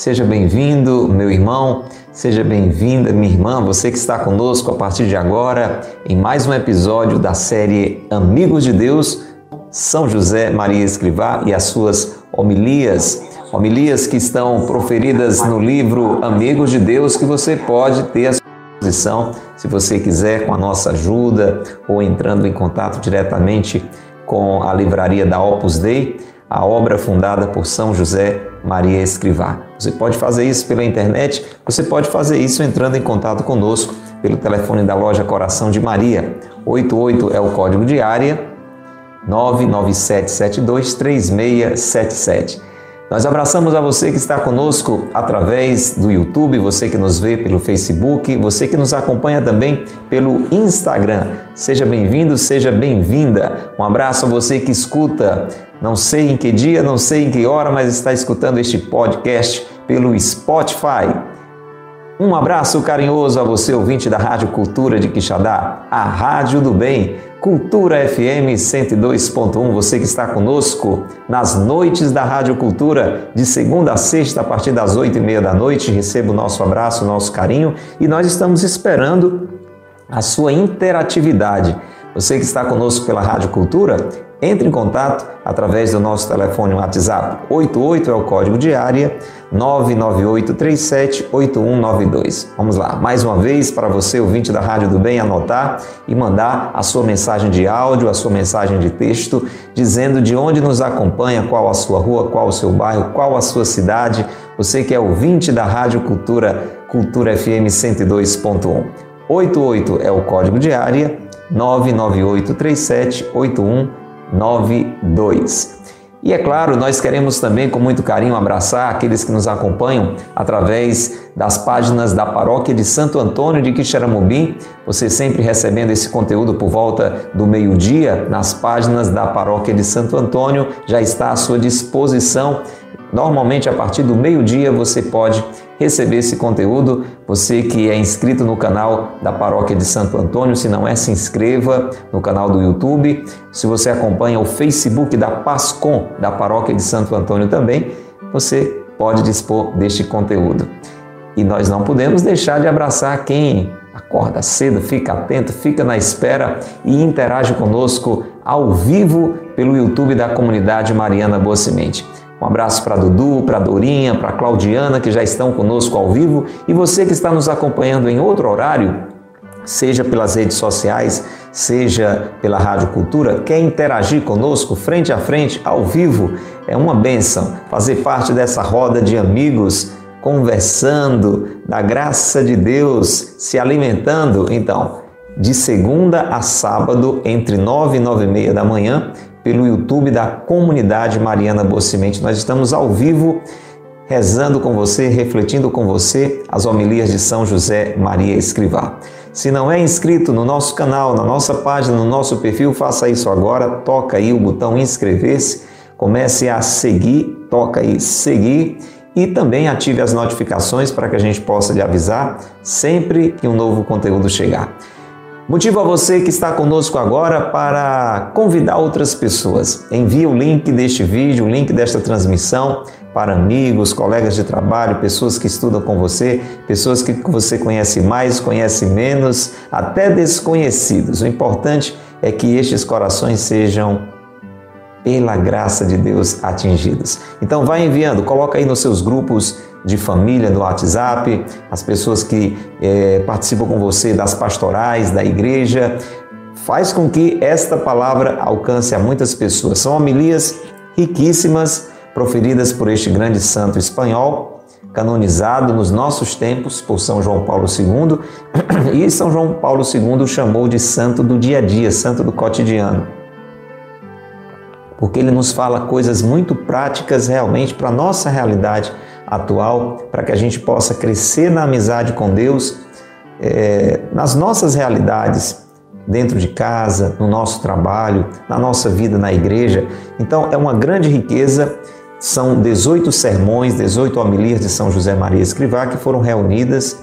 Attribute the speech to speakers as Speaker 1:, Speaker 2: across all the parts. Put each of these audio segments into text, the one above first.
Speaker 1: Seja bem-vindo, meu irmão, seja bem-vinda, minha irmã, você que está conosco a partir de agora em mais um episódio da série Amigos de Deus, São José Maria Escrivá e as suas homilias. Homilias que estão proferidas no livro Amigos de Deus, que você pode ter sua disposição, se você quiser, com a nossa ajuda ou entrando em contato diretamente com a livraria da Opus Dei a obra fundada por São José Maria Escrivá. Você pode fazer isso pela internet, você pode fazer isso entrando em contato conosco pelo telefone da loja Coração de Maria. 88 é o código de área 997723677. Nós abraçamos a você que está conosco através do YouTube, você que nos vê pelo Facebook, você que nos acompanha também pelo Instagram. Seja bem-vindo, seja bem-vinda. Um abraço a você que escuta, não sei em que dia, não sei em que hora, mas está escutando este podcast pelo Spotify. Um abraço carinhoso a você, ouvinte da Rádio Cultura de Quixadá, a Rádio do Bem Cultura FM 102.1, você que está conosco nas noites da Rádio Cultura, de segunda a sexta, a partir das oito e meia da noite. Receba o nosso abraço, o nosso carinho e nós estamos esperando a sua interatividade. Você que está conosco pela Rádio Cultura, entre em contato através do nosso telefone WhatsApp 88 é o código de área 998378192. Vamos lá, mais uma vez para você ouvinte da Rádio do Bem anotar e mandar a sua mensagem de áudio, a sua mensagem de texto, dizendo de onde nos acompanha, qual a sua rua, qual o seu bairro, qual a sua cidade. Você que é ouvinte da Rádio Cultura, Cultura FM 102.1. 88 é o código de área 998378192. 92. E é claro, nós queremos também com muito carinho abraçar aqueles que nos acompanham através das páginas da Paróquia de Santo Antônio de Quixeramobim. Você sempre recebendo esse conteúdo por volta do meio-dia nas páginas da Paróquia de Santo Antônio, já está à sua disposição Normalmente, a partir do meio-dia, você pode receber esse conteúdo. Você que é inscrito no canal da Paróquia de Santo Antônio, se não é, se inscreva no canal do YouTube. Se você acompanha o Facebook da Pascom, da Paróquia de Santo Antônio também, você pode dispor deste conteúdo. E nós não podemos deixar de abraçar quem acorda cedo, fica atento, fica na espera e interage conosco ao vivo pelo YouTube da comunidade Mariana Boa Semente. Um abraço para Dudu, para Dorinha, para Claudiana, que já estão conosco ao vivo, e você que está nos acompanhando em outro horário, seja pelas redes sociais, seja pela Rádio Cultura, quer interagir conosco frente a frente, ao vivo, é uma benção fazer parte dessa roda de amigos conversando da graça de Deus, se alimentando. Então, de segunda a sábado, entre nove e nove e meia da manhã, pelo YouTube da Comunidade Mariana Bocimente. Nós estamos ao vivo rezando com você, refletindo com você as homilias de São José Maria Escrivá. Se não é inscrito no nosso canal, na nossa página, no nosso perfil, faça isso agora. Toca aí o botão inscrever-se, comece a seguir, toca aí seguir e também ative as notificações para que a gente possa lhe avisar sempre que um novo conteúdo chegar. Motivo a você que está conosco agora para convidar outras pessoas. Envie o link deste vídeo, o link desta transmissão para amigos, colegas de trabalho, pessoas que estudam com você, pessoas que você conhece mais, conhece menos, até desconhecidos. O importante é que estes corações sejam pela graça de Deus atingidos. Então vai enviando, coloca aí nos seus grupos de família no WhatsApp, as pessoas que é, participam com você das pastorais da igreja. Faz com que esta palavra alcance a muitas pessoas. São homilias riquíssimas proferidas por este grande santo espanhol, canonizado nos nossos tempos por São João Paulo II, e São João Paulo II chamou de santo do dia a dia, santo do cotidiano. Porque ele nos fala coisas muito práticas realmente para a nossa realidade atual, para que a gente possa crescer na amizade com Deus, é, nas nossas realidades, dentro de casa, no nosso trabalho, na nossa vida na igreja. Então, é uma grande riqueza. São 18 sermões, 18 homilias de São José Maria Escrivá que foram reunidas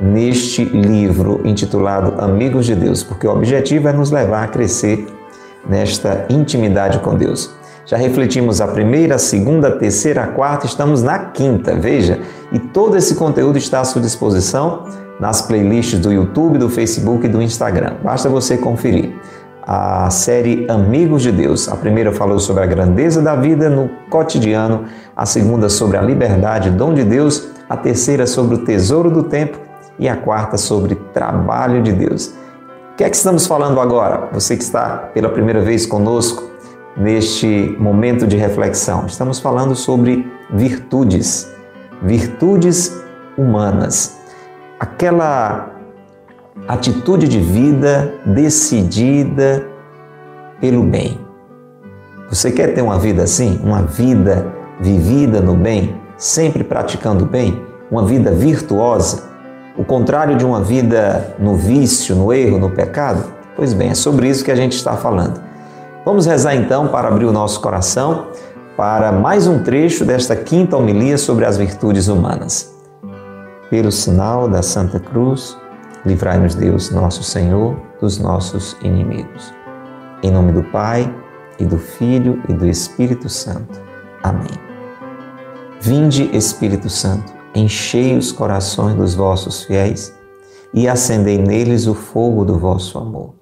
Speaker 1: neste livro intitulado Amigos de Deus, porque o objetivo é nos levar a crescer nesta intimidade com Deus. Já refletimos a primeira, a segunda, a terceira, a quarta, estamos na quinta, veja, e todo esse conteúdo está à sua disposição nas playlists do YouTube, do Facebook e do Instagram. Basta você conferir. A série Amigos de Deus. A primeira falou sobre a grandeza da vida no cotidiano, a segunda sobre a liberdade, dom de Deus, a terceira sobre o tesouro do tempo e a quarta sobre trabalho de Deus. O que é que estamos falando agora? Você que está pela primeira vez conosco neste momento de reflexão. Estamos falando sobre virtudes, virtudes humanas. Aquela atitude de vida decidida pelo bem. Você quer ter uma vida assim? Uma vida vivida no bem, sempre praticando o bem? Uma vida virtuosa? O contrário de uma vida no vício, no erro, no pecado? Pois bem, é sobre isso que a gente está falando. Vamos rezar então para abrir o nosso coração para mais um trecho desta quinta homilia sobre as virtudes humanas. Pelo sinal da Santa Cruz, livrai-nos Deus, nosso Senhor, dos nossos inimigos. Em nome do Pai, e do Filho e do Espírito Santo. Amém. Vinde, Espírito Santo, enchei os corações dos vossos fiéis e acendei neles o fogo do vosso amor.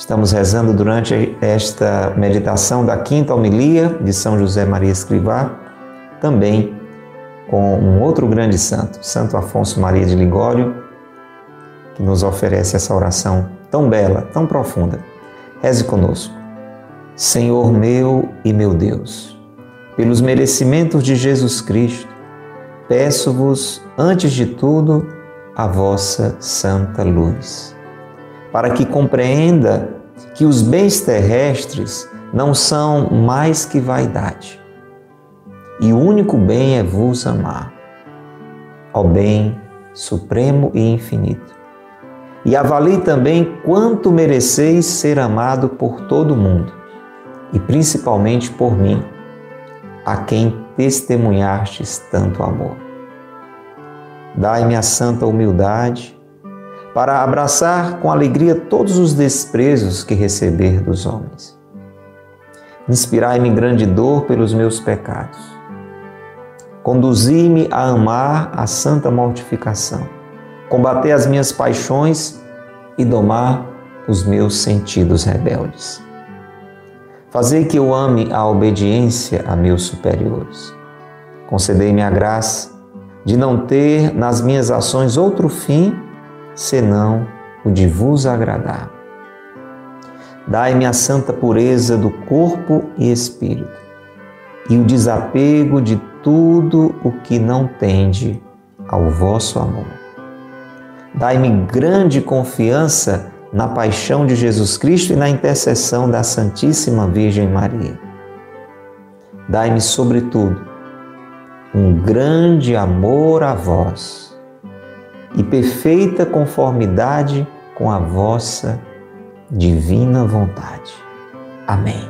Speaker 1: Estamos rezando durante esta meditação da quinta homilia de São José Maria Escrivá, também com um outro grande santo, Santo Afonso Maria de Ligório, que nos oferece essa oração tão bela, tão profunda. Reze conosco. Senhor meu e meu Deus, pelos merecimentos de Jesus Cristo, peço-vos, antes de tudo, a vossa santa luz para que compreenda que os bens terrestres não são mais que vaidade. E o único bem é vos amar, ó bem supremo e infinito. E avalie também quanto mereceis ser amado por todo mundo, e principalmente por mim, a quem testemunhastes tanto amor. Dai-me a santa humildade para abraçar com alegria todos os desprezos que receber dos homens. Inspirai-me grande dor pelos meus pecados. Conduzi-me a amar a santa mortificação, combater as minhas paixões e domar os meus sentidos rebeldes. Fazer que eu ame a obediência a meus superiores. Concedei-me a graça de não ter nas minhas ações outro fim senão o de vos agradar. Dai-me a santa pureza do corpo e espírito, e o desapego de tudo o que não tende ao vosso amor. Dai-me grande confiança na paixão de Jesus Cristo e na intercessão da Santíssima Virgem Maria. Dai-me, sobretudo, um grande amor a vós e perfeita conformidade com a vossa divina vontade. Amém.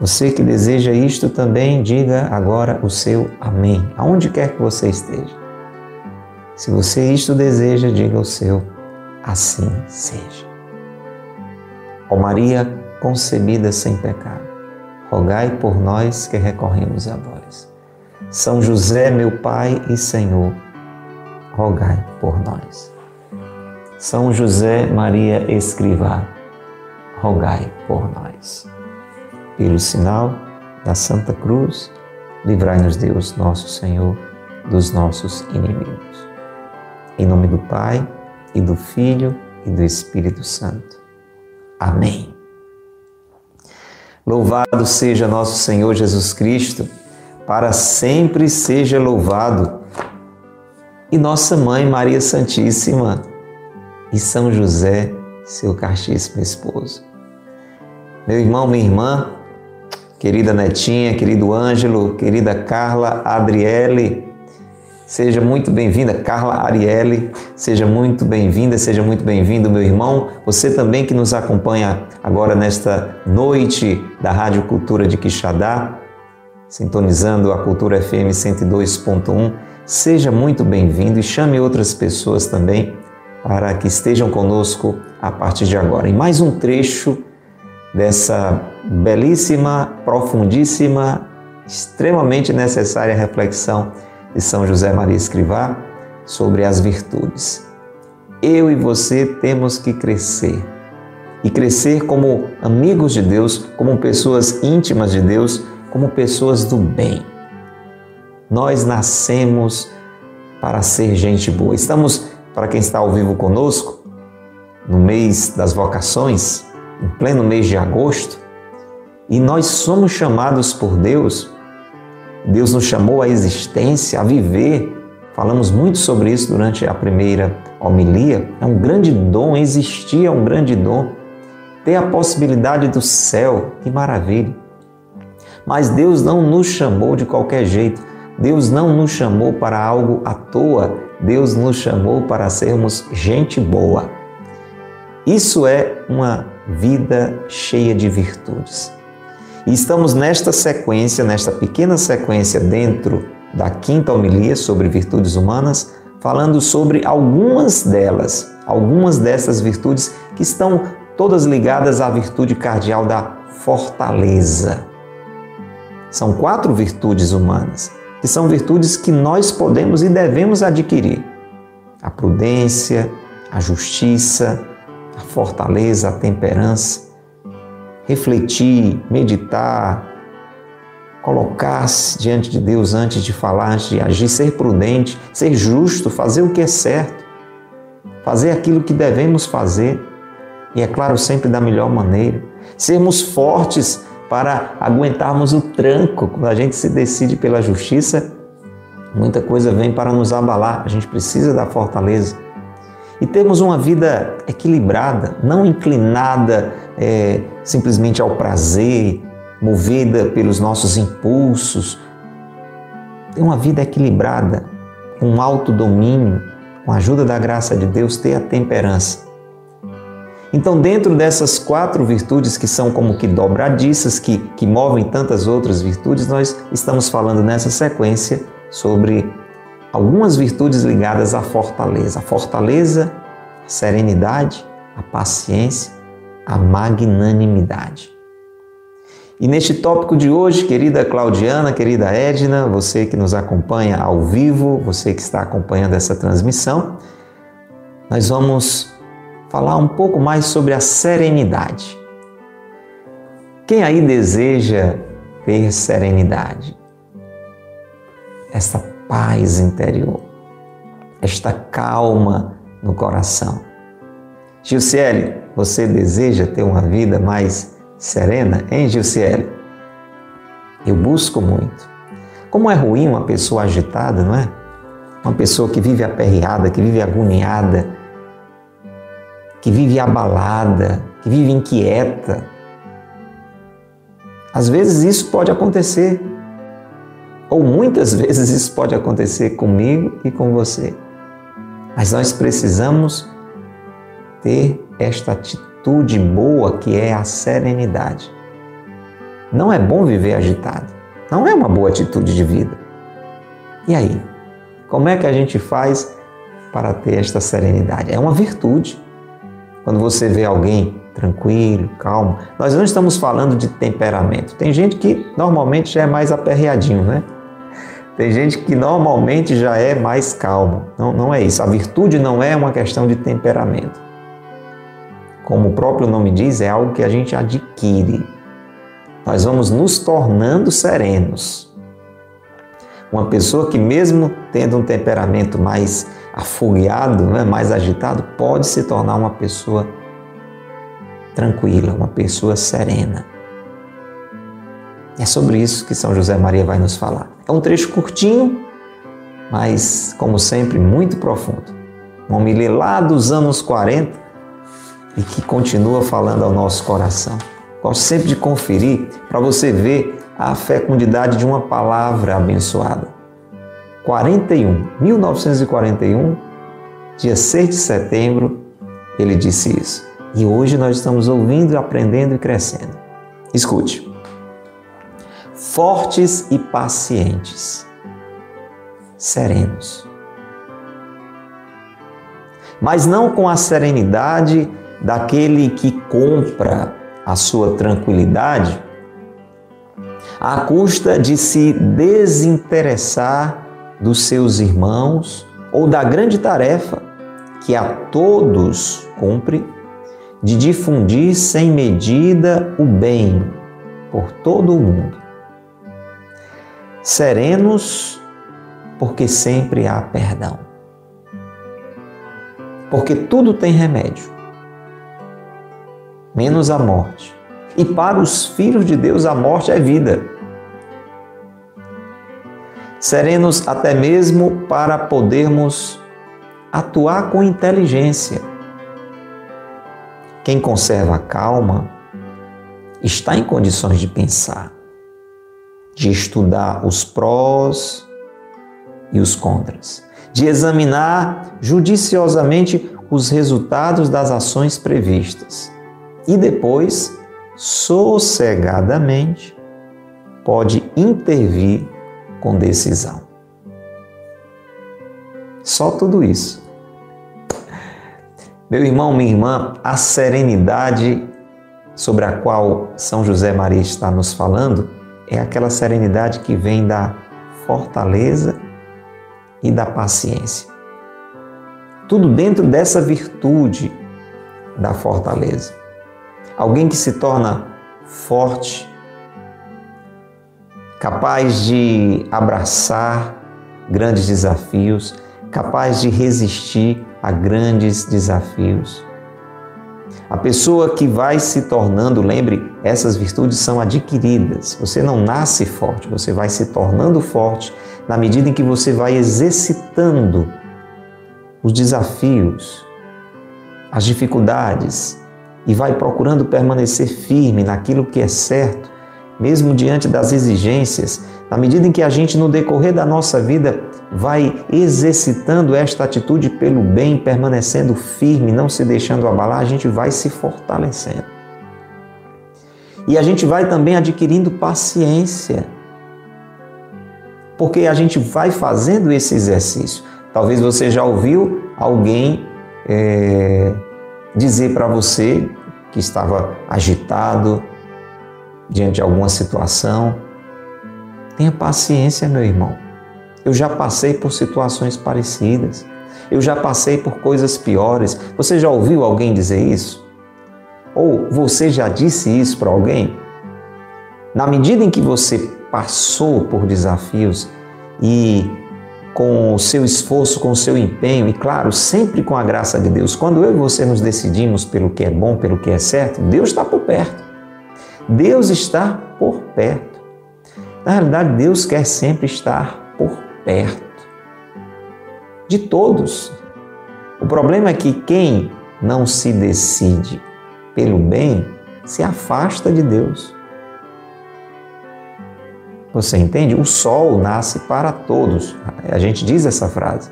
Speaker 1: Você que deseja isto também, diga agora o seu amém, aonde quer que você esteja. Se você isto deseja, diga o seu assim seja. Ó Maria concebida sem pecado, rogai por nós que recorremos a vós. São José, meu Pai e Senhor, rogai por nós. São José Maria Escrivá, rogai por nós. Pelo sinal da Santa Cruz, livrai-nos Deus, nosso Senhor, dos nossos inimigos. Em nome do Pai, e do Filho, e do Espírito Santo. Amém. Louvado seja nosso Senhor Jesus Cristo, para sempre seja louvado e nossa Mãe Maria Santíssima, e São José, seu castíssimo esposo. Meu irmão, minha irmã, querida Netinha, querido Ângelo, querida Carla Adriele, seja muito bem-vinda, Carla Arielle, seja muito bem-vinda, seja muito bem-vindo, meu irmão. Você também que nos acompanha agora nesta noite da Rádio Cultura de Quixadá, sintonizando a Cultura FM 102.1, seja muito bem-vindo e chame outras pessoas também para que estejam conosco a partir de agora. Em mais um trecho dessa belíssima, profundíssima, extremamente necessária reflexão de São José Maria Escrivá sobre as virtudes. Eu e você temos que crescer. E crescer como amigos de Deus, como pessoas íntimas de Deus, como pessoas do bem. Nós nascemos para ser gente boa. Estamos, para quem está ao vivo conosco, no mês das vocações, em pleno mês de agosto, e nós somos chamados por Deus. Deus nos chamou à existência, a viver. Falamos muito sobre isso durante a primeira homilia. É um grande dom, existir é um grande dom. Ter a possibilidade do céu, que maravilha. Mas Deus não nos chamou de qualquer jeito. Deus não nos chamou para algo à toa. Deus nos chamou para sermos gente boa. Isso é uma vida cheia de virtudes. E estamos nesta sequência, nesta pequena sequência dentro da quinta homilia sobre virtudes humanas, falando sobre algumas delas, algumas dessas virtudes que estão todas ligadas à virtude cardial da fortaleza. São quatro virtudes humanas, que são virtudes que nós podemos e devemos adquirir: a prudência, a justiça, a fortaleza, a temperança. Refletir, meditar, colocar-se diante de Deus antes de falar, antes de agir, ser prudente, ser justo, fazer o que é certo, fazer aquilo que devemos fazer e, é claro, sempre da melhor maneira. Sermos fortes para aguentarmos o tranco. Quando a gente se decide pela justiça, muita coisa vem para nos abalar. A gente precisa da fortaleza. E termos uma vida equilibrada, não inclinada é, simplesmente ao prazer, movida pelos nossos impulsos. Ter uma vida equilibrada, com alto domínio, com a ajuda da graça de Deus, ter a temperança. Então, dentro dessas quatro virtudes que são como que dobradiças, que, que movem tantas outras virtudes, nós estamos falando nessa sequência sobre algumas virtudes ligadas à fortaleza. A fortaleza, a serenidade, a paciência, a magnanimidade. E neste tópico de hoje, querida Claudiana, querida Edna, você que nos acompanha ao vivo, você que está acompanhando essa transmissão, nós vamos falar um pouco mais sobre a serenidade. Quem aí deseja ter serenidade? Esta paz interior, esta calma no coração. Gilciele, você deseja ter uma vida mais serena, hein, Gilciele? Eu busco muito. Como é ruim uma pessoa agitada, não é? Uma pessoa que vive aperreada, que vive agoniada, que vive abalada, que vive inquieta. Às vezes isso pode acontecer, ou muitas vezes isso pode acontecer comigo e com você. Mas nós precisamos ter esta atitude boa que é a serenidade. Não é bom viver agitado, não é uma boa atitude de vida. E aí? Como é que a gente faz para ter esta serenidade? É uma virtude. Quando você vê alguém tranquilo, calmo, nós não estamos falando de temperamento. Tem gente que normalmente já é mais aperreadinho, né? Tem gente que normalmente já é mais calmo. Não, não é isso. A virtude não é uma questão de temperamento. Como o próprio nome diz, é algo que a gente adquire. Nós vamos nos tornando serenos. Uma pessoa que, mesmo tendo um temperamento mais afogueado, né, mais agitado, pode se tornar uma pessoa tranquila, uma pessoa serena. É sobre isso que São José Maria vai nos falar. É um trecho curtinho, mas, como sempre, muito profundo. uma homilia lá dos anos 40 e que continua falando ao nosso coração. Gosto sempre de conferir para você ver a fecundidade de uma palavra abençoada. 41, 1941, dia 6 de setembro, ele disse isso. E hoje nós estamos ouvindo, aprendendo e crescendo. Escute. Fortes e pacientes, serenos. Mas não com a serenidade daquele que compra a sua tranquilidade à custa de se desinteressar dos seus irmãos ou da grande tarefa que a todos cumpre de difundir sem medida o bem por todo o mundo. Serenos, porque sempre há perdão. Porque tudo tem remédio, menos a morte. E para os filhos de Deus, a morte é vida. Serenos até mesmo para podermos atuar com inteligência. Quem conserva a calma está em condições de pensar, de estudar os prós e os contras, de examinar judiciosamente os resultados das ações previstas e depois, sossegadamente, pode intervir com decisão. Só tudo isso meu irmão, minha irmã, a serenidade sobre a qual São José Maria está nos falando é aquela serenidade que vem da fortaleza e da paciência. Tudo dentro dessa virtude da fortaleza. Alguém que se torna forte, capaz de abraçar grandes desafios, capaz de resistir a grandes desafios. A pessoa que vai se tornando, lembre, essas virtudes são adquiridas. Você não nasce forte, você vai se tornando forte na medida em que você vai exercitando os desafios, as dificuldades e vai procurando permanecer firme naquilo que é certo, mesmo diante das exigências, na medida em que a gente, no decorrer da nossa vida, vai exercitando esta atitude pelo bem, permanecendo firme, não se deixando abalar, a gente vai se fortalecendo. E a gente vai também adquirindo paciência, porque a gente vai fazendo esse exercício. Talvez você já ouviu alguém é, dizer para você que estava agitado diante de alguma situação: tenha paciência, meu irmão eu já passei por situações parecidas. Eu já passei por coisas piores. Você já ouviu alguém dizer isso? Ou você já disse isso para alguém? Na medida em que você passou por desafios e com o seu esforço, com o seu empenho e, claro, sempre com a graça de Deus, quando eu e você nos decidimos pelo que é bom, pelo que é certo, Deus está por perto. Deus está por perto. Na realidade, Deus quer sempre estar por perto de todos. O problema é que quem não se decide pelo bem se afasta de Deus. Você entende? O sol nasce para todos. A gente diz essa frase.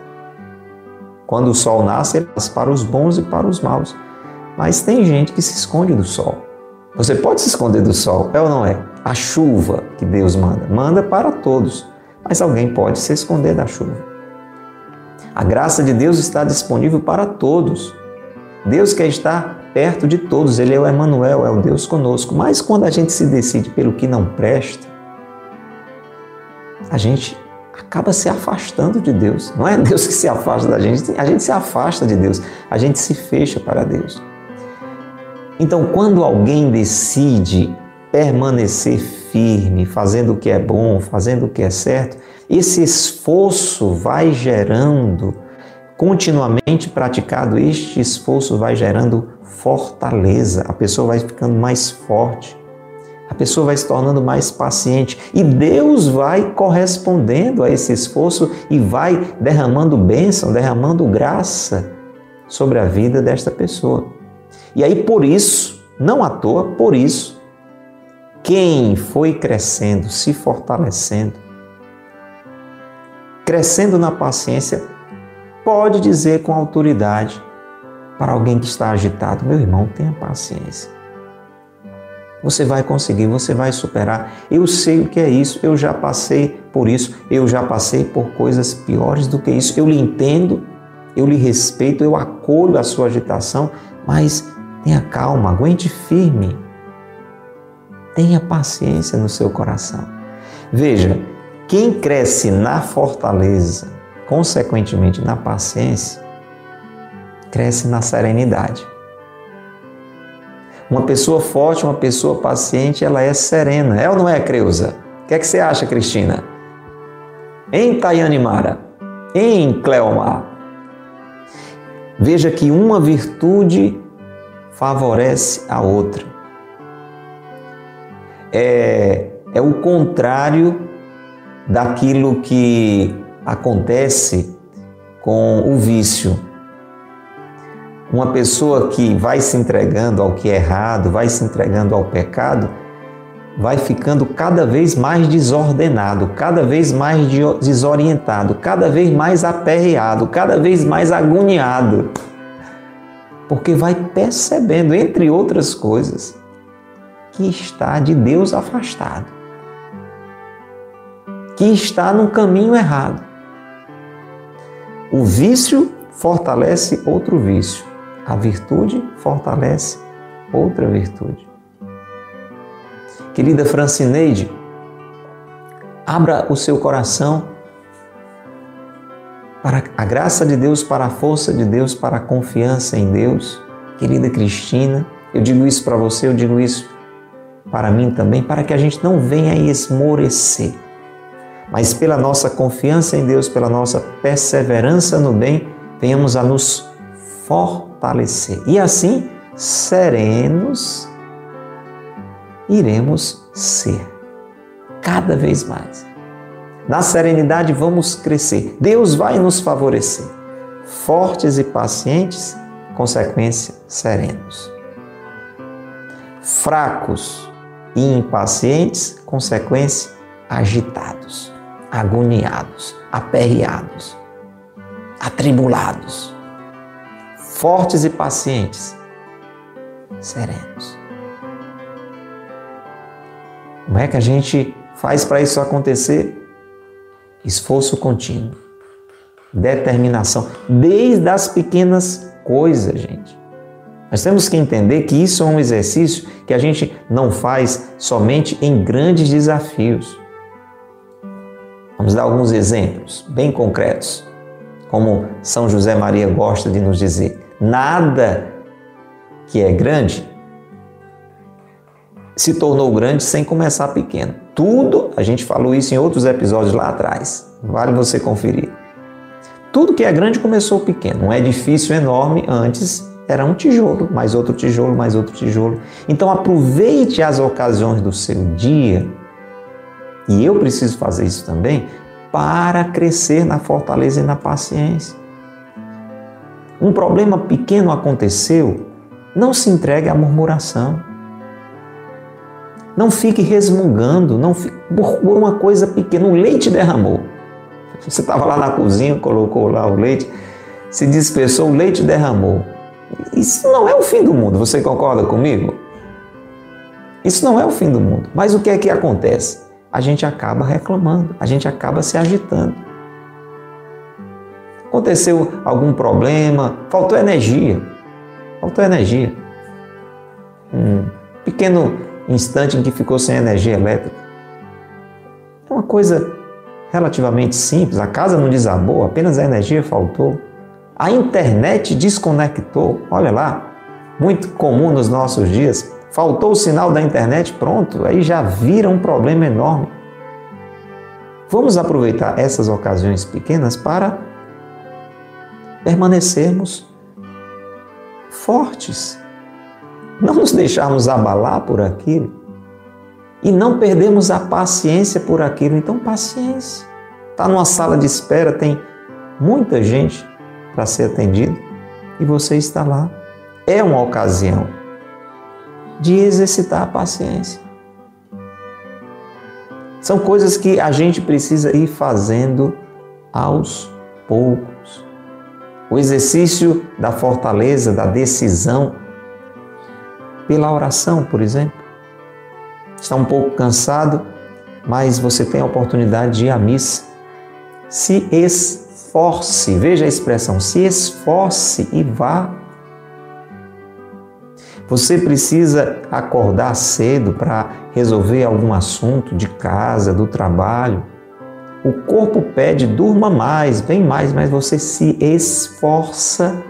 Speaker 1: Quando o sol nasce, ele nasce para os bons e para os maus. Mas tem gente que se esconde do sol. Você pode se esconder do sol, é ou não é? A chuva que Deus manda, manda para todos mas alguém pode se esconder da chuva. A graça de Deus está disponível para todos. Deus quer estar perto de todos, Ele é o Emmanuel, é o Deus conosco. Mas quando a gente se decide pelo que não presta, a gente acaba se afastando de Deus. Não é Deus que se afasta da gente, a gente se afasta de Deus, a gente se fecha para Deus. Então, quando alguém decide permanecer firme, fazendo o que é bom, fazendo o que é certo, esse esforço vai gerando, continuamente praticado, este esforço vai gerando fortaleza, a pessoa vai ficando mais forte, a pessoa vai se tornando mais paciente. E Deus vai correspondendo a esse esforço e vai derramando bênção, derramando graça sobre a vida desta pessoa. E aí, por isso, não à toa, por isso, quem foi crescendo, se fortalecendo, crescendo na paciência, pode dizer com autoridade para alguém que está agitado: meu irmão, tenha paciência. Você vai conseguir, você vai superar. Eu sei o que é isso, eu já passei por isso, eu já passei por coisas piores do que isso. Eu lhe entendo, eu lhe respeito, eu acolho a sua agitação, mas tenha calma, aguente firme. Tenha paciência no seu coração. Veja, quem cresce na fortaleza, consequentemente na paciência, cresce na serenidade. Uma pessoa forte, uma pessoa paciente, ela é serena. É ou não é, Creuza? O que é que você acha, Cristina? Em Tayane Mara, em Cleomar. Veja que uma virtude favorece a outra. É, é o contrário daquilo que acontece com o vício. Uma pessoa que vai se entregando ao que é errado, vai se entregando ao pecado, vai ficando cada vez mais desordenado, cada vez mais desorientado, cada vez mais aperreado, cada vez mais agoniado. Porque vai percebendo, entre outras coisas, que está de Deus afastado, que está no caminho errado. O vício fortalece outro vício. A virtude fortalece outra virtude. Querida Francineide, abra o seu coração para a graça de Deus, para a força de Deus, para a confiança em Deus. Querida Cristina, eu digo isso para você, eu digo isso para mim também, para que a gente não venha esmorecer, mas pela nossa confiança em Deus, pela nossa perseverança no bem, venhamos a nos fortalecer. E assim, serenos, iremos ser cada vez mais. Na serenidade vamos crescer. Deus vai nos favorecer. Fortes e pacientes, consequência, serenos. Fracos e impacientes, consequência, agitados, agoniados, aperreados, atribulados fortes e pacientes, serenos. Como é que a gente faz para isso acontecer? Esforço contínuo, determinação, desde as pequenas coisas, gente. Nós temos que entender que isso é um exercício que a gente não faz somente em grandes desafios. Vamos dar alguns exemplos bem concretos, como São José Maria gosta de nos dizer. Nada que é grande se tornou grande sem começar pequeno. Tudo, a gente falou isso em outros episódios lá atrás, vale você conferir. Tudo que é grande começou pequeno. Um edifício enorme antes era um tijolo, mais outro tijolo, mais outro tijolo. Então aproveite as ocasiões do seu dia, e eu preciso fazer isso também, para crescer na fortaleza e na paciência um problema pequeno aconteceu, não se entregue à murmuração. Não fique resmungando, não fique, por uma coisa pequena. O leite derramou. Você estava lá na cozinha, colocou lá o leite, se dispersou, o leite derramou. Isso não é o fim do mundo, você concorda comigo? Isso não é o fim do mundo. Mas o que é que acontece? A gente acaba reclamando, a gente acaba se agitando. Aconteceu algum problema, faltou energia. Faltou energia. Um pequeno instante em que ficou sem energia elétrica. É uma coisa relativamente simples. A casa não desabou, apenas a energia faltou. A internet desconectou. Olha lá, muito comum nos nossos dias. Faltou o sinal da internet, pronto, aí já vira um problema enorme. Vamos aproveitar essas ocasiões pequenas para permanecermos fortes, não nos deixarmos abalar por aquilo e não perdermos a paciência por aquilo. Então, paciência. Está numa sala de espera, tem muita gente para ser atendido. e você está lá. É uma ocasião de exercitar a paciência. São coisas que a gente precisa ir fazendo aos poucos. O exercício da fortaleza, da decisão, pela oração, por exemplo. Está um pouco cansado, mas você tem a oportunidade de ir à missa. Se esforce, veja a expressão, se esforce e vá. Você precisa acordar cedo para resolver algum assunto de casa, do trabalho. O corpo pede, durma mais, bem mais, mas você se esforça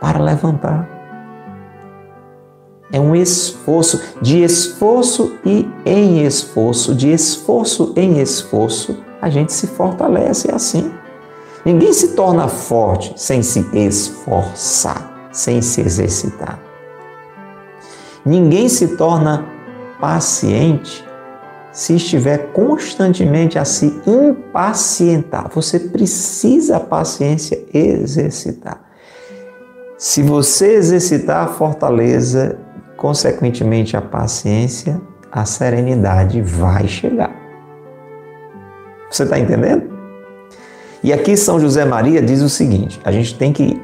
Speaker 1: para levantar. É um esforço, de esforço e em esforço, de esforço em esforço, a gente se fortalece assim. Ninguém se torna forte sem se esforçar, sem se exercitar. Ninguém se torna paciente se estiver constantemente a se impacientar. Você precisa a paciência exercitar. Se você exercitar a fortaleza, consequentemente a paciência, a serenidade vai chegar. Você está entendendo? E aqui São José Maria diz o seguinte: a gente tem que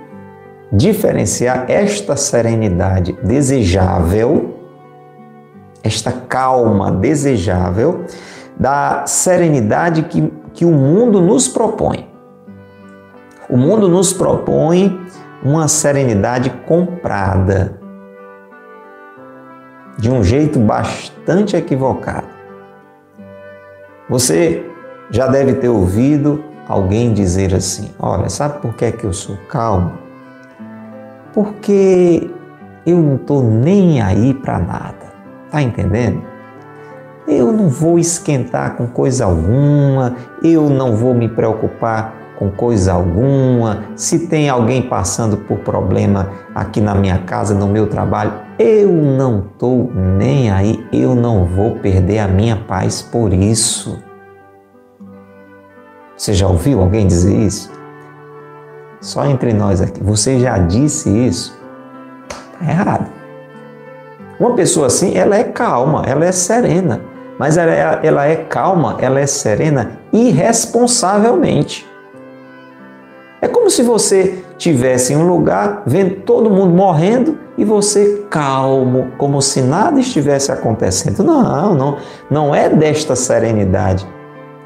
Speaker 1: diferenciar esta serenidade desejável, esta calma desejável, da serenidade que, que o mundo nos propõe. O mundo nos propõe uma serenidade comprada, de um jeito bastante equivocado. Você já deve ter ouvido alguém dizer assim: Olha, sabe por que, é que eu sou calmo? Porque eu não estou nem aí para nada. Tá entendendo? Eu não vou esquentar com coisa alguma, eu não vou me preocupar com coisa alguma. Se tem alguém passando por problema aqui na minha casa, no meu trabalho, eu não estou nem aí, eu não vou perder a minha paz por isso. Você já ouviu alguém dizer isso? Só entre nós aqui. Você já disse isso? Está errado. Uma pessoa assim, ela é calma, ela é serena. Mas ela é, ela é calma, ela é serena irresponsavelmente. É como se você tivesse em um lugar vendo todo mundo morrendo e você calmo, como se nada estivesse acontecendo. Não, não, não é desta serenidade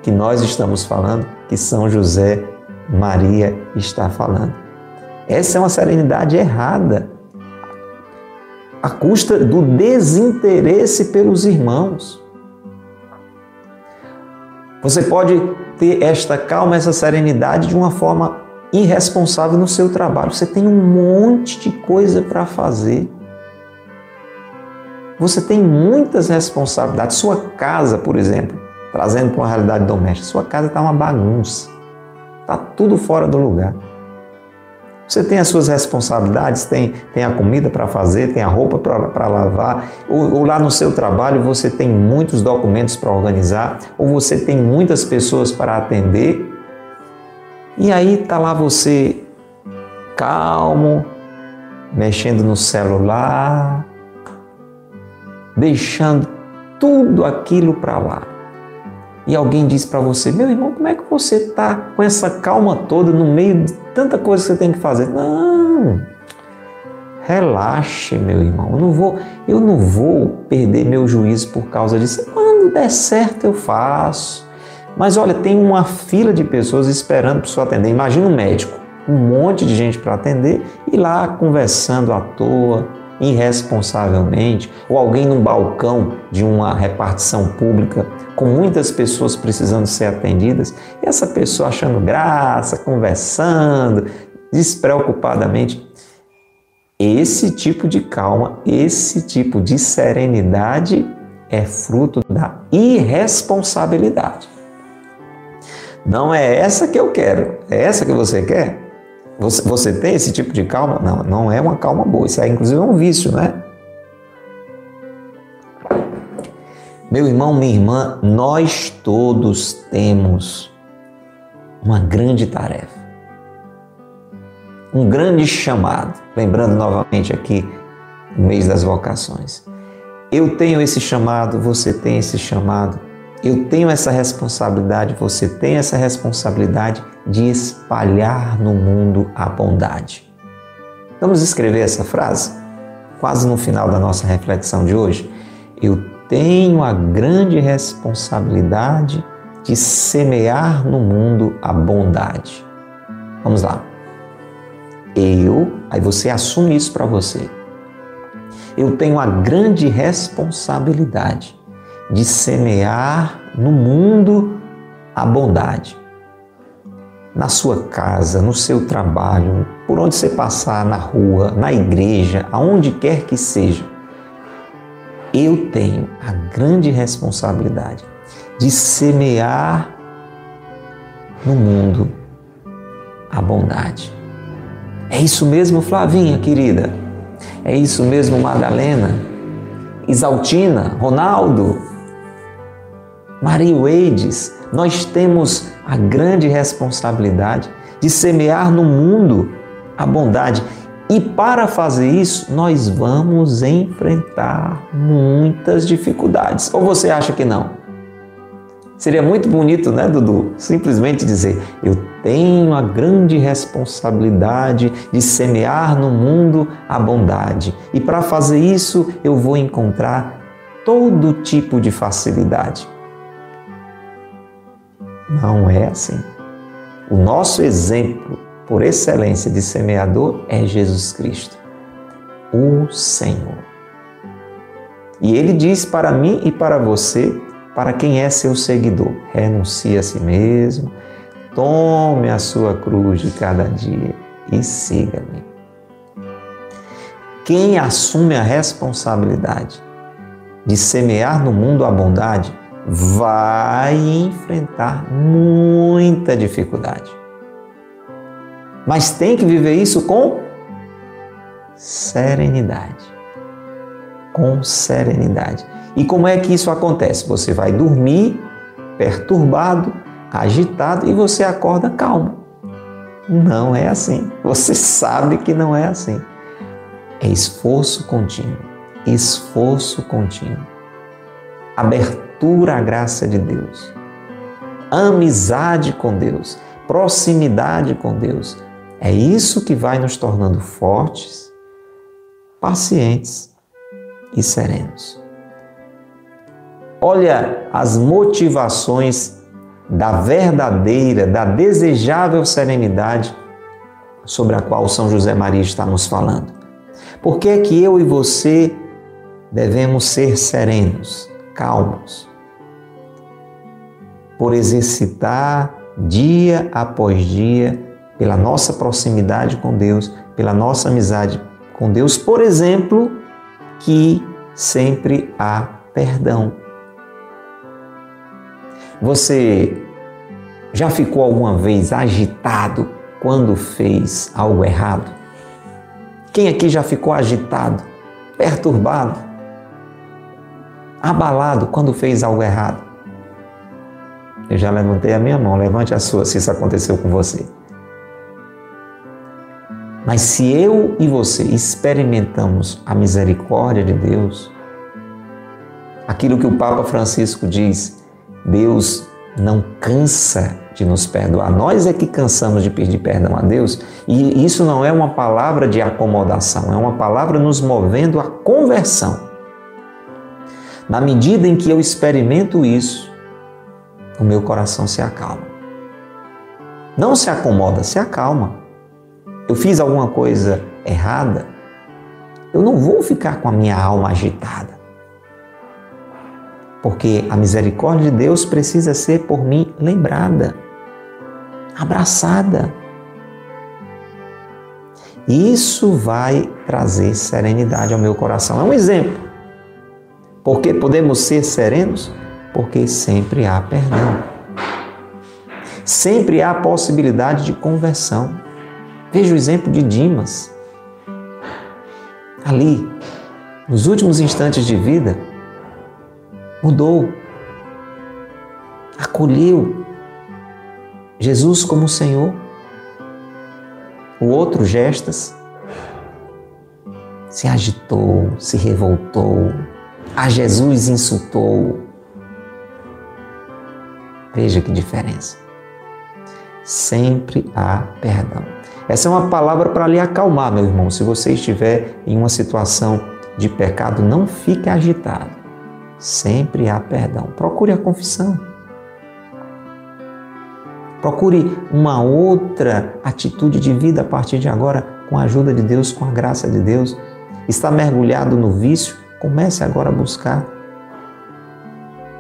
Speaker 1: que nós estamos falando, que São José Maria está falando. Essa é uma serenidade errada, à custa do desinteresse pelos irmãos. Você pode ter esta calma, essa serenidade de uma forma irresponsável no seu trabalho. Você tem um monte de coisa para fazer. Você tem muitas responsabilidades. Sua casa, por exemplo, trazendo para uma realidade doméstica, sua casa está uma bagunça. Está tudo fora do lugar. Você tem as suas responsabilidades, tem, tem a comida para fazer, tem a roupa para lavar, ou, ou, lá no seu trabalho você tem muitos documentos para organizar, ou você tem muitas pessoas para atender, e aí está lá você calmo, mexendo no celular, deixando tudo aquilo para lá. E alguém diz para você: Meu irmão, como é que você está com essa calma toda no meio de tanta coisa que você tem que fazer? Não, relaxe, meu irmão. Eu não vou, eu não vou perder meu juízo por causa disso. Quando der certo, eu faço. Mas olha, tem uma fila de pessoas esperando para o atender. Imagina um médico, um monte de gente para atender e lá conversando à toa, irresponsavelmente, ou alguém num balcão de uma repartição pública com muitas pessoas precisando ser atendidas, e essa pessoa achando graça, conversando, despreocupadamente. Esse tipo de calma, esse tipo de serenidade é fruto da irresponsabilidade. Não é essa que eu quero, é essa que você quer? Você, você tem esse tipo de calma? Não, não é uma calma boa. Isso é inclusive um vício, né? Meu irmão, minha irmã, nós todos temos uma grande tarefa. um grande chamado. Lembrando novamente aqui o mês das vocações. Eu tenho esse chamado, você tem esse chamado. Eu tenho essa responsabilidade, você tem essa responsabilidade de espalhar no mundo a bondade. Vamos escrever essa frase? Quase no final da nossa reflexão de hoje. Eu tenho a grande responsabilidade de semear no mundo a bondade. Vamos lá. Eu, aí você assume isso para você. Eu tenho a grande responsabilidade de semear no mundo a bondade. Na sua casa, no seu trabalho, por onde você passar, na rua, na igreja, aonde quer que seja, eu tenho a grande responsabilidade de semear no mundo a bondade. É isso mesmo, Flavinha, querida? É isso mesmo, Madalena? Isaltina, Ronaldo, Maria Weides? Nós temos a grande responsabilidade de semear no mundo a bondade. E para fazer isso, nós vamos enfrentar muitas dificuldades. Ou você acha que não? Seria muito bonito, né, Dudu? Simplesmente dizer: Eu tenho a grande responsabilidade de semear no mundo a bondade. E para fazer isso, eu vou encontrar todo tipo de facilidade. Não é assim. O nosso exemplo por excelência de semeador é Jesus Cristo, o Senhor. E ele diz para mim e para você para quem é seu seguidor. Renuncie a si mesmo, tome a sua cruz de cada dia e siga-me. Quem assume a responsabilidade de semear no mundo a bondade vai enfrentar muita dificuldade. Mas tem que viver isso com serenidade. Com serenidade. E como é que isso acontece? Você vai dormir perturbado, agitado e você acorda calmo. Não é assim. Você sabe que não é assim. É esforço contínuo. Esforço contínuo. Abertura à graça de Deus. Amizade com Deus. Proximidade com Deus. É isso que vai nos tornando fortes, pacientes e serenos. Olha as motivações da verdadeira, da desejável serenidade sobre a qual São José Maria está nos falando. Por que é que eu e você devemos ser serenos, calmos? Por exercitar dia após dia, pela nossa proximidade com Deus, pela nossa amizade com Deus, por exemplo, que sempre há perdão você já ficou alguma vez agitado quando fez algo errado? Quem aqui já ficou agitado, perturbado, abalado quando fez algo errado? Eu já levantei a minha mão, levante a sua se isso aconteceu com você. Mas se eu e você experimentamos a misericórdia de Deus, aquilo que o Papa Francisco diz, Deus não cansa de nos perdoar. Nós é que cansamos de pedir perdão a Deus. E isso não é uma palavra de acomodação, é uma palavra nos movendo à conversão. Na medida em que eu experimento isso, o meu coração se acalma. Não se acomoda, se acalma. Eu fiz alguma coisa errada, eu não vou ficar com a minha alma agitada porque a misericórdia de Deus precisa ser por mim lembrada, abraçada. Isso vai trazer serenidade ao meu coração. É um exemplo. Porque podemos ser serenos? Porque sempre há perdão. Sempre há possibilidade de conversão. Veja o exemplo de Dimas. Ali, nos últimos instantes de vida, mudou, acolheu Jesus como Senhor. o outro Gestas, se agitou, se revoltou, a Jesus insultou. Veja que diferença. Sempre há perdão. Essa é uma palavra para lhe acalmar, meu irmão. Se você estiver em uma situação de pecado, não fique agitado. Sempre há perdão. Procure a confissão. Procure uma outra atitude de vida a partir de agora, com a ajuda de Deus, com a graça de Deus. Está mergulhado no vício? Comece agora a buscar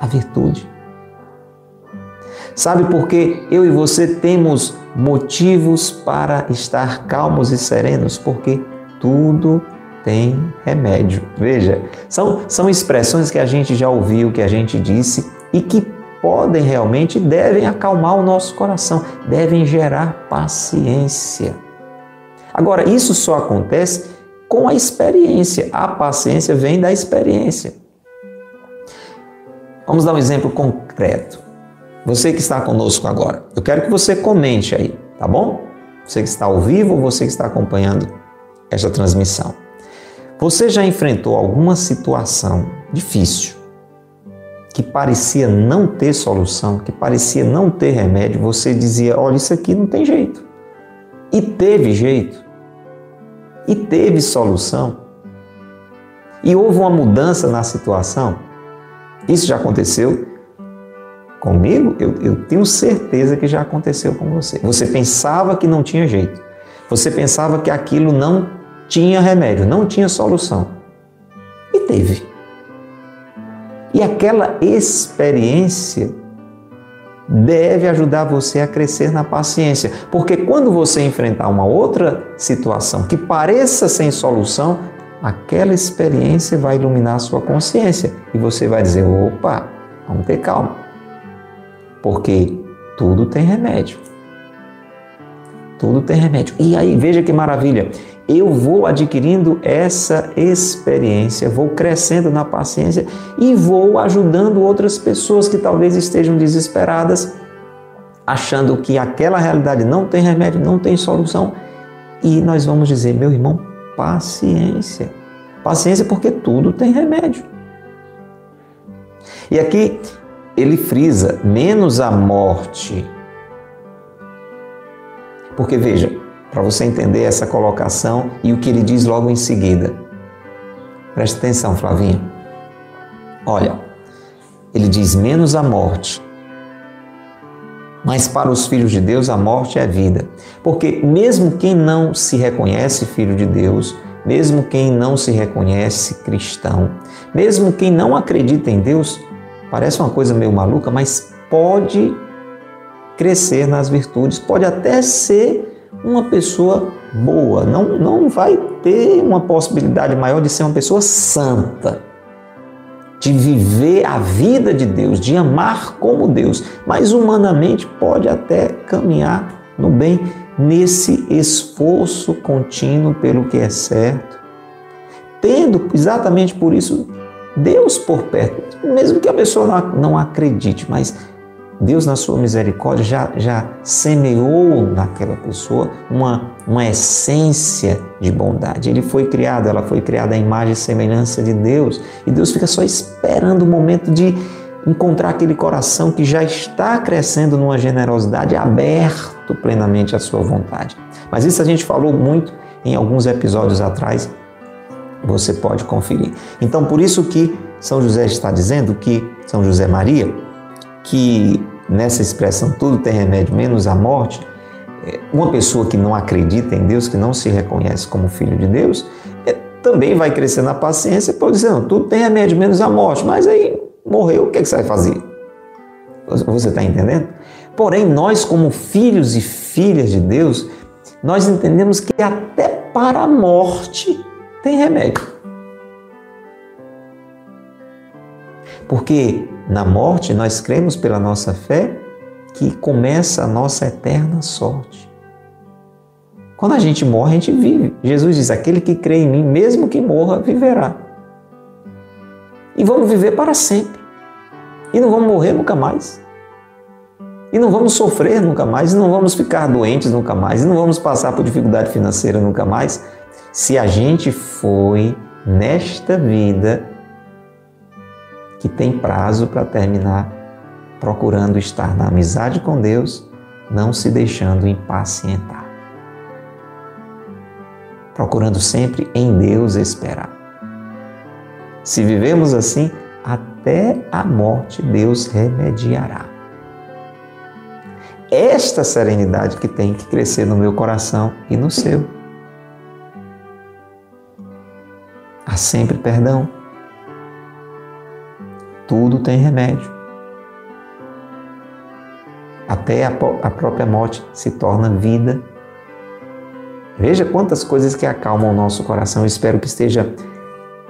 Speaker 1: a virtude. Sabe por que eu e você temos motivos para estar calmos e serenos? Porque tudo tem remédio. Veja, são, são expressões que a gente já ouviu, que a gente disse e que podem realmente, devem acalmar o nosso coração, devem gerar paciência. Agora, isso só acontece com a experiência. A paciência vem da experiência. Vamos dar um exemplo concreto. Você que está conosco agora, eu quero que você comente aí, tá bom? Você que está ao vivo você que está acompanhando esta transmissão. Você já enfrentou alguma situação difícil que parecia não ter solução, que parecia não ter remédio? Você dizia: olha, isso aqui não tem jeito. E teve jeito. E teve solução. E houve uma mudança na situação. Isso já aconteceu comigo? Eu, eu tenho certeza que já aconteceu com você. Você pensava que não tinha jeito. Você pensava que aquilo não tinha remédio, não tinha solução. E teve. E aquela experiência deve ajudar você a crescer na paciência, porque quando você enfrentar uma outra situação que pareça sem solução, aquela experiência vai iluminar a sua consciência e você vai dizer: opa, vamos ter calma, porque tudo tem remédio. Tudo tem remédio. E aí, veja que maravilha eu vou adquirindo essa experiência, vou crescendo na paciência e vou ajudando outras pessoas que talvez estejam desesperadas, achando que aquela realidade não tem remédio, não tem solução. E nós vamos dizer, meu irmão, paciência. Paciência porque tudo tem remédio. E aqui ele frisa menos a morte. Porque veja, para você entender essa colocação e o que ele diz logo em seguida. Preste atenção, Flavinho. Olha, ele diz menos a morte. Mas para os filhos de Deus a morte é vida. Porque mesmo quem não se reconhece filho de Deus, mesmo quem não se reconhece cristão, mesmo quem não acredita em Deus, parece uma coisa meio maluca, mas pode crescer nas virtudes, pode até ser uma pessoa boa, não, não vai ter uma possibilidade maior de ser uma pessoa santa, de viver a vida de Deus, de amar como Deus, mas humanamente pode até caminhar no bem nesse esforço contínuo pelo que é certo, tendo exatamente por isso Deus por perto, mesmo que a pessoa não, acredite, mas Deus, na sua misericórdia, já, já semeou naquela pessoa uma, uma essência de bondade. Ele foi criado, ela foi criada à imagem e semelhança de Deus. E Deus fica só esperando o momento de encontrar aquele coração que já está crescendo numa generosidade, aberto plenamente à sua vontade. Mas isso a gente falou muito em alguns episódios atrás. Você pode conferir. Então, por isso que São José está dizendo que São José Maria que nessa expressão tudo tem remédio menos a morte, é, uma pessoa que não acredita em Deus, que não se reconhece como filho de Deus, é, também vai crescer na paciência e pode dizer, não, tudo tem remédio menos a morte, mas aí morreu, o que, é que você vai fazer? Você está entendendo? Porém, nós como filhos e filhas de Deus, nós entendemos que até para a morte tem remédio. Porque na morte nós cremos pela nossa fé que começa a nossa eterna sorte. Quando a gente morre, a gente vive. Jesus diz: aquele que crê em mim, mesmo que morra, viverá. E vamos viver para sempre. E não vamos morrer nunca mais. E não vamos sofrer nunca mais, e não vamos ficar doentes nunca mais, e não vamos passar por dificuldade financeira nunca mais, se a gente foi nesta vida que tem prazo para terminar, procurando estar na amizade com Deus, não se deixando impacientar. Procurando sempre em Deus esperar. Se vivemos assim, até a morte Deus remediará. Esta serenidade que tem que crescer no meu coração e no seu. Há sempre perdão. Tudo tem remédio. Até a, a própria morte se torna vida. Veja quantas coisas que acalmam o nosso coração. Eu espero que esteja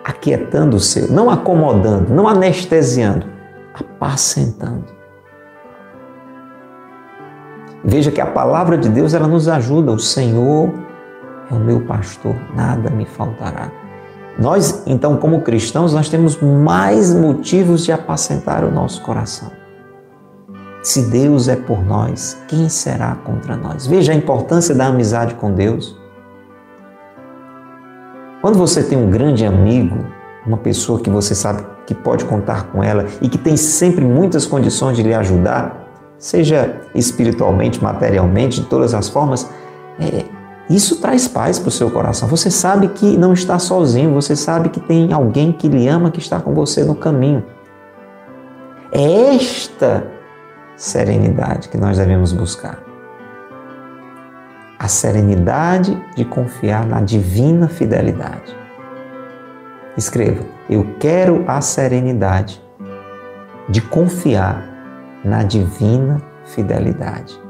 Speaker 1: aquietando o seu, não acomodando, não anestesiando, apacentando. Veja que a palavra de Deus ela nos ajuda. O Senhor é o meu pastor, nada me faltará. Nós, então, como cristãos, nós temos mais motivos de apacentar o nosso coração. Se Deus é por nós, quem será contra nós? Veja a importância da amizade com Deus. Quando você tem um grande amigo, uma pessoa que você sabe que pode contar com ela e que tem sempre muitas condições de lhe ajudar, seja espiritualmente, materialmente, de todas as formas, é, isso traz paz para o seu coração. Você sabe que não está sozinho, você sabe que tem alguém que lhe ama, que está com você no caminho. É esta serenidade que nós devemos buscar a serenidade de confiar na divina fidelidade. Escreva: Eu quero a serenidade de confiar na divina fidelidade,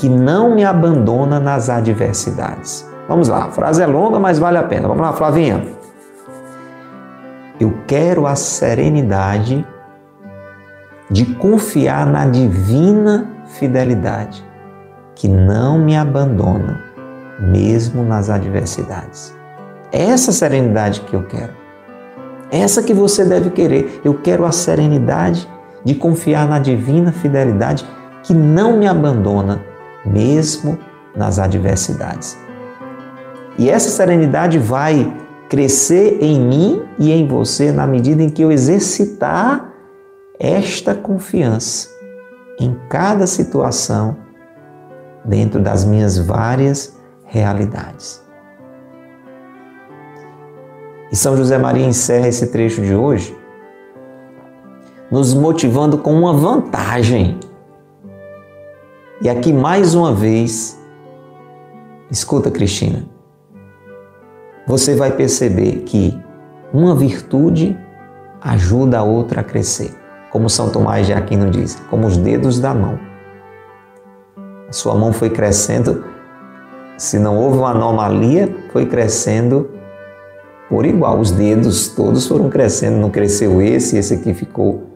Speaker 1: que não me abandona nas adversidades. Vamos lá, a frase é longa, mas vale a pena. Vamos lá, Flavinha. Eu quero a serenidade de confiar na divina fidelidade que não me abandona, mesmo nas adversidades. É essa serenidade que eu quero. É essa que você deve querer. Eu quero a serenidade de confiar na divina fidelidade que não me abandona, mesmo nas adversidades. E essa serenidade vai crescer em mim e em você na medida em que eu exercitar esta confiança em cada situação dentro das minhas várias realidades. E São José Maria encerra esse trecho de hoje nos motivando com uma vantagem. E aqui mais uma vez, escuta, Cristina, você vai perceber que uma virtude ajuda a outra a crescer, como São Tomás de Aquino diz, como os dedos da mão. A sua mão foi crescendo, se não houve uma anomalia, foi crescendo por igual. Os dedos todos foram crescendo, não cresceu esse, esse aqui ficou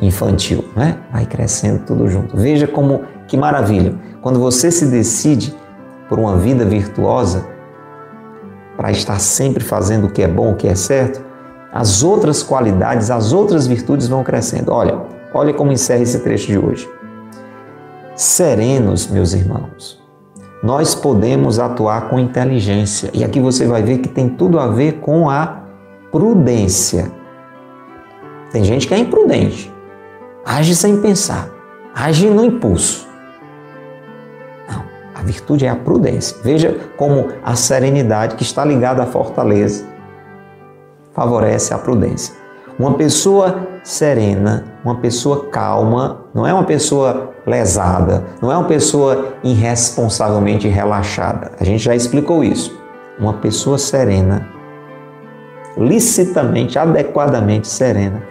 Speaker 1: infantil, né? Vai crescendo tudo junto. Veja como que maravilha. Quando você se decide por uma vida virtuosa, para estar sempre fazendo o que é bom, o que é certo, as outras qualidades, as outras virtudes vão crescendo. Olha, olha como encerra esse trecho de hoje serenos, meus irmãos. Nós podemos atuar com inteligência. E aqui você vai ver que tem tudo a ver com a prudência. Tem gente que é imprudente, age sem pensar, age no impulso. Não, a virtude é a prudência. Veja como a serenidade, que está ligada à fortaleza, favorece a prudência. Uma pessoa serena, uma pessoa calma, não é uma pessoa lesada, não é uma pessoa irresponsavelmente relaxada. A gente já explicou isso. Uma pessoa serena, licitamente, adequadamente serena,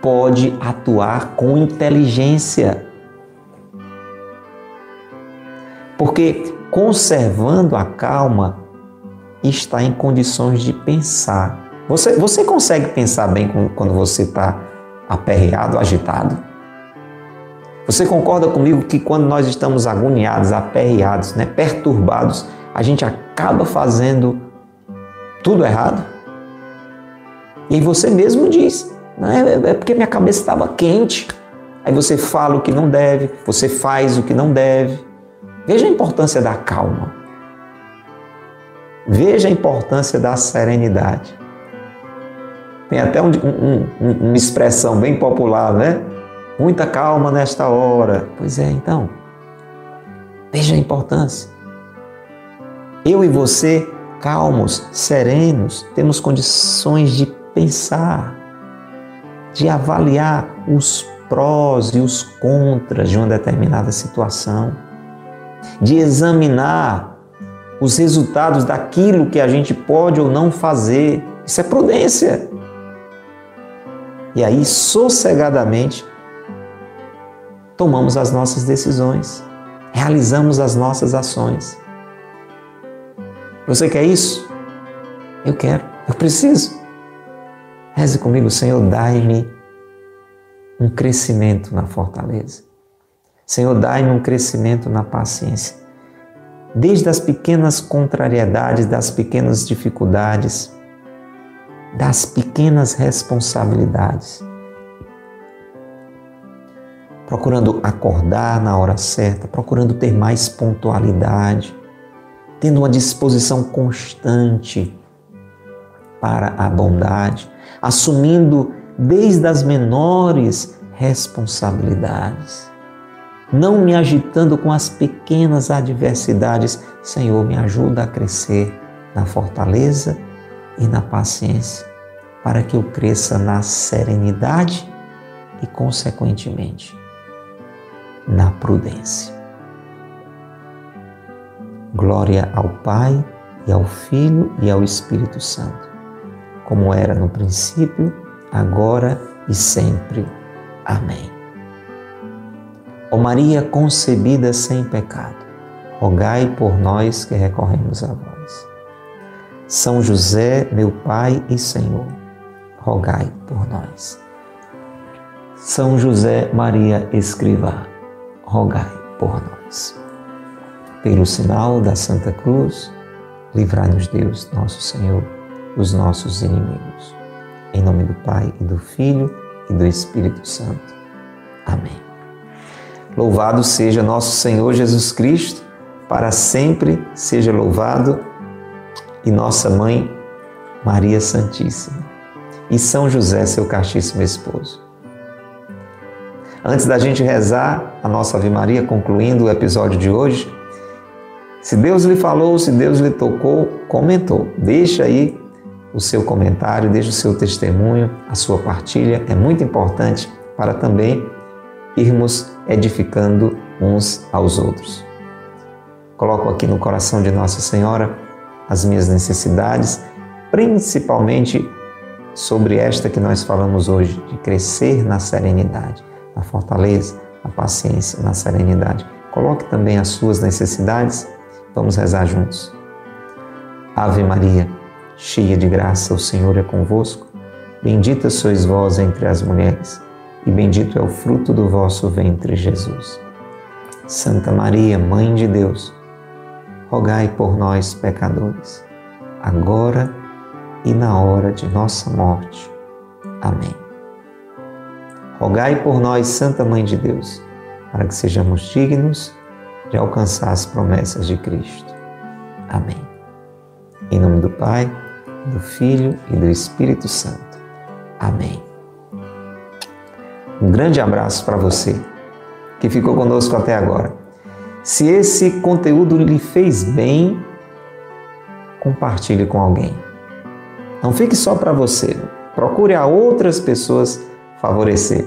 Speaker 1: pode atuar com inteligência. Porque conservando a calma, está em condições de pensar você, você consegue pensar bem quando você está aperreado, agitado? Você concorda comigo que quando nós estamos agoniados, aperreados, né, perturbados, a gente acaba fazendo tudo errado? E você mesmo diz, é, é porque minha cabeça estava quente. aí você fala o que não deve, você faz o que não deve. Veja a importância da calma. Veja a importância da serenidade. Tem até um, um, uma expressão bem popular, né? Muita calma nesta hora. Pois é, então. Veja a importância. Eu e você, calmos, serenos, temos condições de pensar, de avaliar os prós e os contras de uma determinada situação, de examinar os resultados daquilo que a gente pode ou não fazer. Isso é prudência. E aí, sossegadamente, tomamos as nossas decisões, realizamos as nossas ações. Você quer isso? Eu quero, eu preciso. Reze comigo, Senhor, dai-me um crescimento na fortaleza. Senhor, dai-me um crescimento na paciência desde as pequenas contrariedades, das pequenas dificuldades, das pequenas responsabilidades. Procurando acordar na hora certa, procurando ter mais pontualidade, tendo uma disposição constante para a bondade, assumindo desde as menores responsabilidades não me agitando com as pequenas adversidades. Senhor, me ajuda a crescer na fortaleza e na paciência, para que eu cresça na serenidade e, consequentemente, na prudência. Glória ao Pai e ao Filho e ao Espírito Santo, como era no princípio, agora e sempre. Amém. Ó Maria concebida sem pecado, rogai por nós que recorremos a vós. São José, meu Pai e Senhor, rogai por nós. São José Maria Escrivá, rogai por nós. Pelo sinal da Santa Cruz, livrai-nos Deus, nosso Senhor, dos nossos inimigos. Em nome do Pai e do Filho e do Espírito Santo. Amém. Louvado seja nosso Senhor Jesus Cristo, para sempre seja louvado, e nossa mãe Maria Santíssima, e São José, seu castíssimo esposo. Antes da gente rezar a nossa Ave Maria, concluindo o episódio de hoje, se Deus lhe falou, se Deus lhe tocou, comentou. Deixa aí o seu comentário, deixa o seu testemunho, a sua partilha, é muito importante para também irmos edificando uns aos outros. Coloco aqui no coração de Nossa Senhora as minhas necessidades, principalmente sobre esta que nós falamos hoje, de crescer na serenidade, na fortaleza, na paciência, na serenidade. Coloque também as suas necessidades. Vamos rezar juntos. Ave Maria, cheia de graça, o Senhor é convosco. Bendita sois vós entre as mulheres e bendito é o fruto do vosso ventre, Jesus. Santa Maria, Mãe de Deus, rogai por nós, pecadores, agora e na hora de nossa morte. Amém. Rogai por nós, Santa Mãe de Deus, para que sejamos dignos de alcançar as promessas de Cristo. Amém. Em nome do Pai, do Filho e do Espírito Santo. Amém. Um grande abraço para você que ficou conosco até agora. Se esse conteúdo lhe fez bem, compartilhe com alguém. Não fique só para você, procure a outras pessoas favorecer.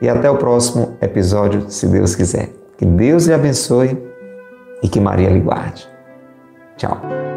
Speaker 1: E até o próximo episódio, se Deus quiser. Que Deus lhe abençoe e que Maria lhe guarde. Tchau.